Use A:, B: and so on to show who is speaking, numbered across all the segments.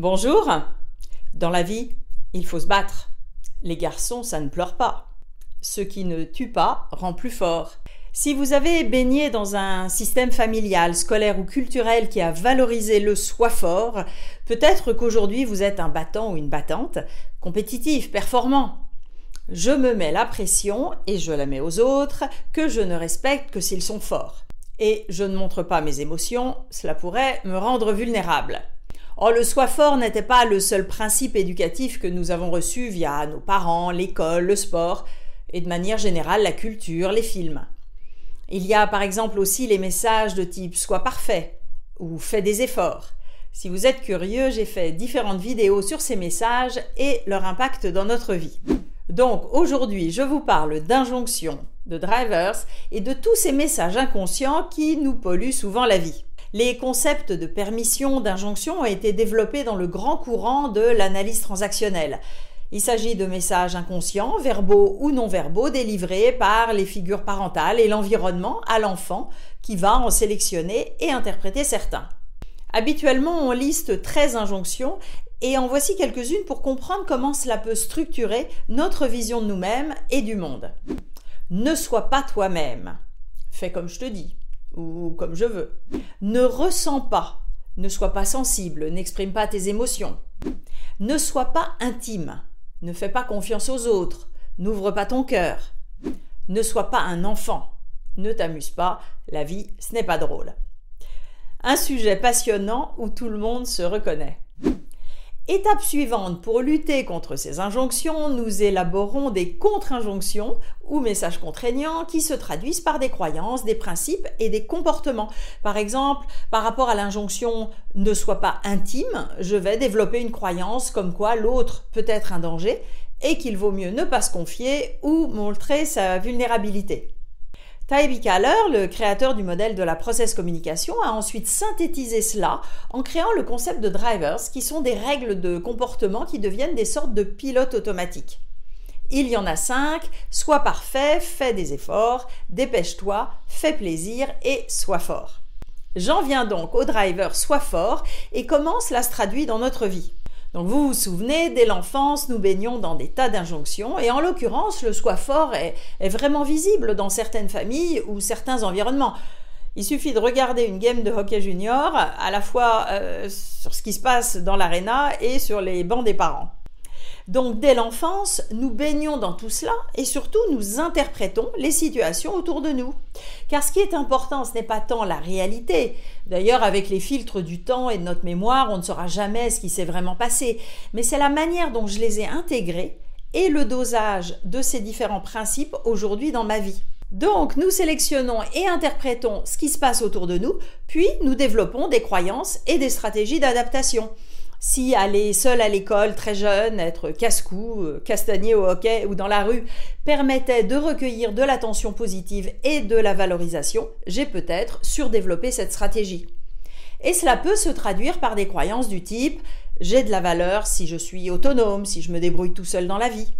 A: Bonjour. Dans la vie, il faut se battre. Les garçons, ça ne pleure pas. Ce qui ne tue pas rend plus fort. Si vous avez baigné dans un système familial, scolaire ou culturel qui a valorisé le soi fort, peut-être qu'aujourd'hui vous êtes un battant ou une battante, compétitif, performant. Je me mets la pression et je la mets aux autres que je ne respecte que s'ils sont forts. Et je ne montre pas mes émotions, cela pourrait me rendre vulnérable. Or, le soi fort n'était pas le seul principe éducatif que nous avons reçu via nos parents, l'école, le sport, et de manière générale la culture, les films. Il y a par exemple aussi les messages de type Sois parfait ou Fais des efforts. Si vous êtes curieux, j'ai fait différentes vidéos sur ces messages et leur impact dans notre vie. Donc aujourd'hui, je vous parle d'injonctions, de drivers et de tous ces messages inconscients qui nous polluent souvent la vie. Les concepts de permission, d'injonction ont été développés dans le grand courant de l'analyse transactionnelle. Il s'agit de messages inconscients, verbaux ou non verbaux, délivrés par les figures parentales et l'environnement à l'enfant qui va en sélectionner et interpréter certains. Habituellement, on liste 13 injonctions et en voici quelques-unes pour comprendre comment cela peut structurer notre vision de nous-mêmes et du monde. Ne sois pas toi-même. Fais comme je te dis ou comme je veux. Ne ressens pas, ne sois pas sensible, n'exprime pas tes émotions. Ne sois pas intime, ne fais pas confiance aux autres, n'ouvre pas ton cœur. Ne sois pas un enfant, ne t'amuse pas, la vie, ce n'est pas drôle. Un sujet passionnant où tout le monde se reconnaît. Étape suivante, pour lutter contre ces injonctions, nous élaborons des contre-injonctions ou messages contraignants qui se traduisent par des croyances, des principes et des comportements. Par exemple, par rapport à l'injonction ne sois pas intime, je vais développer une croyance comme quoi l'autre peut être un danger et qu'il vaut mieux ne pas se confier ou montrer sa vulnérabilité. Tyree Kaller, le créateur du modèle de la process communication, a ensuite synthétisé cela en créant le concept de drivers, qui sont des règles de comportement qui deviennent des sortes de pilotes automatiques. Il y en a cinq, sois parfait, fais des efforts, dépêche-toi, fais plaisir et sois fort. J'en viens donc au driver sois fort et comment cela se traduit dans notre vie. Donc vous vous souvenez, dès l'enfance, nous baignons dans des tas d'injonctions, et en l'occurrence, le soi fort est, vraiment visible dans certaines familles ou certains environnements. Il suffit de regarder une game de hockey junior, à la fois euh, sur ce qui se passe dans l'aréna et sur les bancs des parents. Donc dès l'enfance, nous baignons dans tout cela et surtout nous interprétons les situations autour de nous. Car ce qui est important, ce n'est pas tant la réalité. D'ailleurs, avec les filtres du temps et de notre mémoire, on ne saura jamais ce qui s'est vraiment passé. Mais c'est la manière dont je les ai intégrés et le dosage de ces différents principes aujourd'hui dans ma vie. Donc, nous sélectionnons et interprétons ce qui se passe autour de nous, puis nous développons des croyances et des stratégies d'adaptation. Si aller seul à l'école très jeune, être casse-cou, euh, castagné au hockey ou dans la rue permettait de recueillir de l'attention positive et de la valorisation, j'ai peut-être surdéveloppé cette stratégie. Et cela peut se traduire par des croyances du type j'ai de la valeur si je suis autonome, si je me débrouille tout seul dans la vie.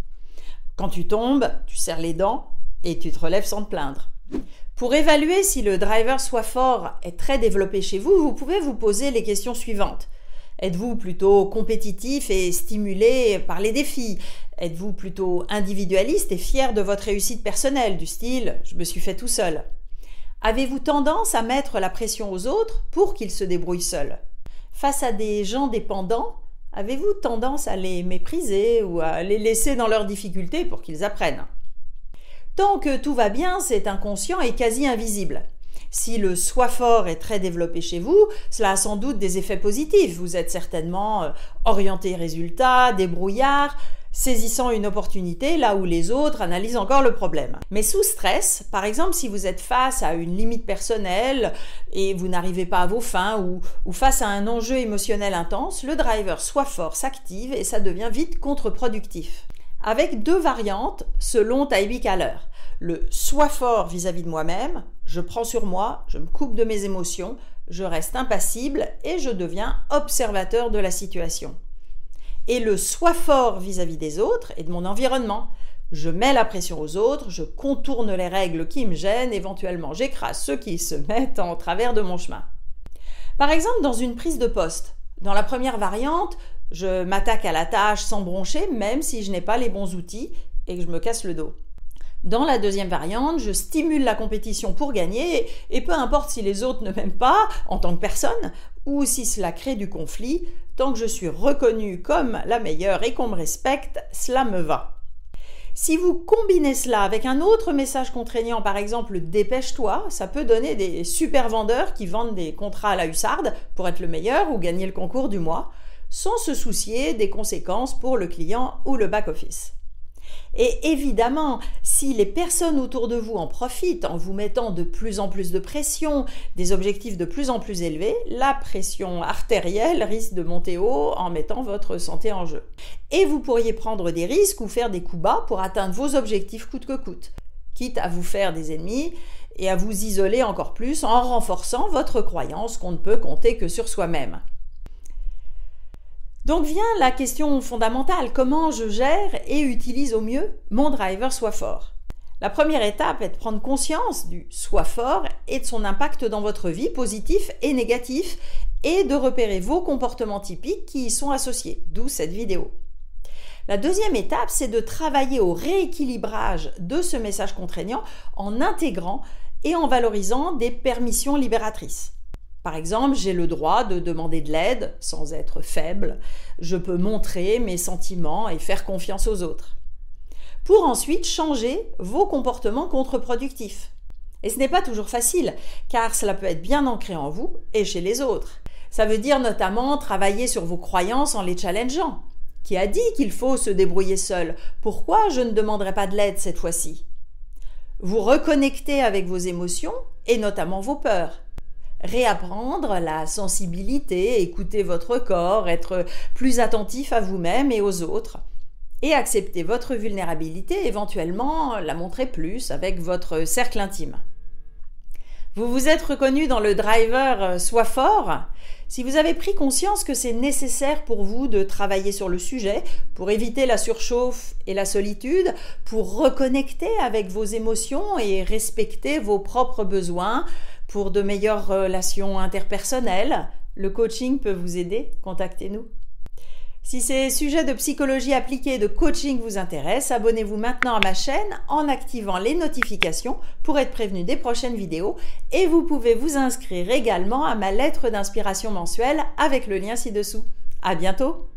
A: Quand tu tombes, tu serres les dents et tu te relèves sans te plaindre. Pour évaluer si le driver soit fort est très développé chez vous, vous pouvez vous poser les questions suivantes. Êtes-vous plutôt compétitif et stimulé par les défis? Êtes-vous plutôt individualiste et fier de votre réussite personnelle, du style je me suis fait tout seul? Avez-vous tendance à mettre la pression aux autres pour qu'ils se débrouillent seuls? Face à des gens dépendants, avez-vous tendance à les mépriser ou à les laisser dans leurs difficultés pour qu'ils apprennent? Tant que tout va bien, c'est inconscient et quasi invisible. Si le soi fort est très développé chez vous, cela a sans doute des effets positifs. Vous êtes certainement euh, orienté résultat, débrouillard, saisissant une opportunité là où les autres analysent encore le problème. Mais sous stress, par exemple si vous êtes face à une limite personnelle et vous n'arrivez pas à vos fins ou, face à un enjeu émotionnel intense, le driver soit fort s'active et ça devient vite contre-productif. Avec deux variantes selon Tybee Kaller le sois fort vis-à-vis de moi-même, je prends sur moi, je me coupe de mes émotions, je reste impassible et je deviens observateur de la situation. Et le sois fort vis-à-vis des autres et de mon environnement. Je mets la pression aux autres, je contourne les règles qui me gênent, éventuellement j'écrase ceux qui se mettent en travers de mon chemin. Par exemple, dans une prise de poste, Dans la première variante, je m'attaque à la tâche sans broncher, même si je n'ai pas les bons outils et que je me casse le dos. Dans la deuxième variante, je stimule la compétition pour gagner, et peu importe si les autres ne m'aiment pas en tant que personne, ou si cela crée du conflit, tant que je suis reconnue comme la meilleure et qu'on me respecte, cela me va. Si vous combinez cela avec un autre message contraignant, par exemple dépêche-toi, ça peut donner des super vendeurs qui vendent des contrats à la hussarde pour être le meilleur ou gagner le concours du mois, sans se soucier des conséquences pour le client ou le back-office. Et évidemment, si les personnes autour de vous en profitent en vous mettant de plus en plus de pression, des objectifs de plus en plus élevés, la pression artérielle risque de monter haut en mettant votre santé en jeu. Et vous pourriez prendre des risques ou faire des coups bas pour atteindre vos objectifs coûte que coûte, quitte à vous faire des ennemis et à vous isoler encore plus en renforçant votre croyance qu'on ne peut compter que sur soi-même. Donc vient la question fondamentale, comment je gère et utilise au mieux mon driver soit fort? La première étape est de prendre conscience du soit fort et de son impact dans votre vie, positif et négatif, et de repérer vos comportements typiques qui y sont associés, d'où cette vidéo. La deuxième étape, c'est de travailler au rééquilibrage de ce message contraignant en intégrant et en valorisant des permissions libératrices. Par exemple, j'ai le droit de demander de l'aide sans être faible. Je peux montrer mes sentiments et faire confiance aux autres. Pour ensuite changer vos comportements contre-productifs. Et ce n'est pas toujours facile, car cela peut être bien ancré en vous et chez les autres. Ça veut dire notamment travailler sur vos croyances en les challengeant. Qui a dit qu'il faut se débrouiller seul Pourquoi je ne demanderai pas de l'aide cette fois-ci? Vous reconnecter avec vos émotions et notamment vos peurs réapprendre la sensibilité, écouter votre corps, être plus attentif à vous-même et aux autres, et accepter votre vulnérabilité, éventuellement la montrer plus avec votre cercle intime. Vous vous êtes reconnu dans le driver euh, Sois fort Si vous avez pris conscience que c'est nécessaire pour vous de travailler sur le sujet, pour éviter la surchauffe et la solitude, pour reconnecter avec vos émotions et respecter vos propres besoins, pour de meilleures relations interpersonnelles, le coaching peut vous aider. Contactez-nous. Si ces sujets de psychologie appliquée et de coaching vous intéressent, abonnez-vous maintenant à ma chaîne en activant les notifications pour être prévenu des prochaines vidéos et vous pouvez vous inscrire également à ma lettre d'inspiration mensuelle avec le lien ci-dessous. À bientôt!